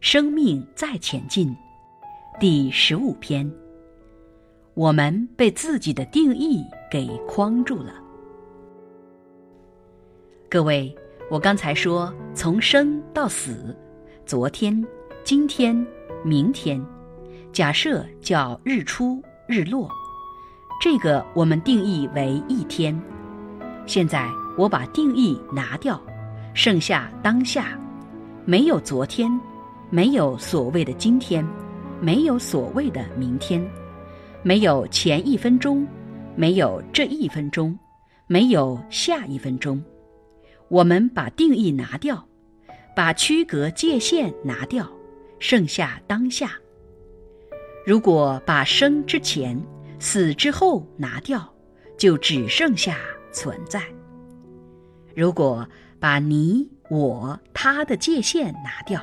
生命再前进，第十五篇。我们被自己的定义给框住了。各位，我刚才说从生到死，昨天、今天、明天，假设叫日出日落，这个我们定义为一天。现在我把定义拿掉，剩下当下，没有昨天。没有所谓的今天，没有所谓的明天，没有前一分钟，没有这一分钟，没有下一分钟。我们把定义拿掉，把区隔界限拿掉，剩下当下。如果把生之前、死之后拿掉，就只剩下存在。如果把你我他的界限拿掉。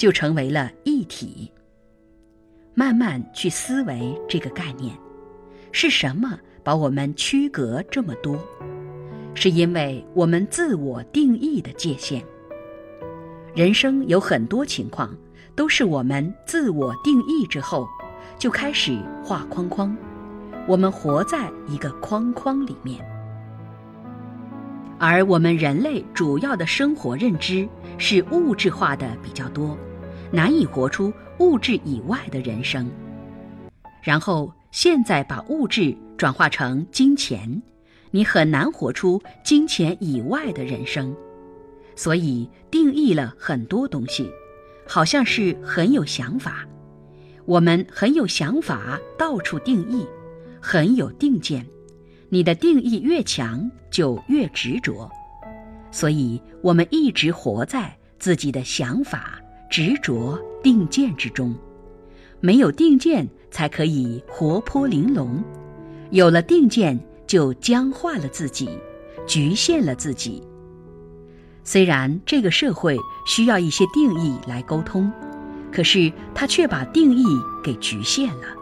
就成为了一体。慢慢去思维这个概念，是什么把我们区隔这么多？是因为我们自我定义的界限。人生有很多情况，都是我们自我定义之后，就开始画框框。我们活在一个框框里面，而我们人类主要的生活认知是物质化的比较多。难以活出物质以外的人生，然后现在把物质转化成金钱，你很难活出金钱以外的人生。所以定义了很多东西，好像是很有想法。我们很有想法，到处定义，很有定见。你的定义越强，就越执着。所以我们一直活在自己的想法。执着定见之中，没有定见才可以活泼玲珑；有了定见，就僵化了自己，局限了自己。虽然这个社会需要一些定义来沟通，可是他却把定义给局限了。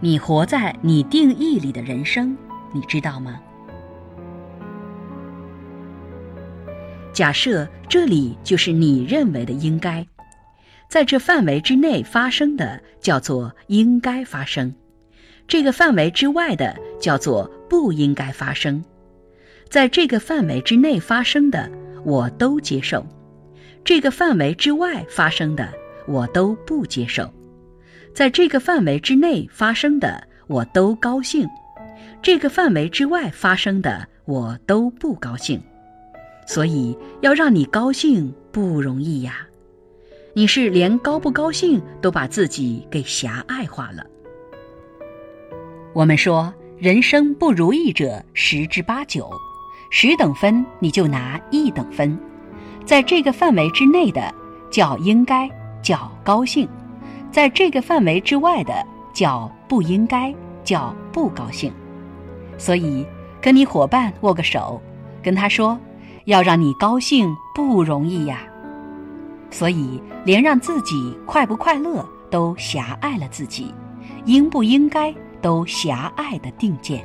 你活在你定义里的人生，你知道吗？假设这里就是你认为的应该，在这范围之内发生的叫做应该发生，这个范围之外的叫做不应该发生。在这个范围之内发生的我都接受，这个范围之外发生的我都不接受。在这个范围之内发生的我都高兴，这个范围之外发生的我都不高兴。所以要让你高兴不容易呀，你是连高不高兴都把自己给狭隘化了。我们说人生不如意者十之八九，十等分你就拿一等分，在这个范围之内的叫应该叫高兴，在这个范围之外的叫不应该叫不高兴。所以跟你伙伴握个手，跟他说。要让你高兴不容易呀，所以连让自己快不快乐都狭隘了自己，应不应该都狭隘的定见。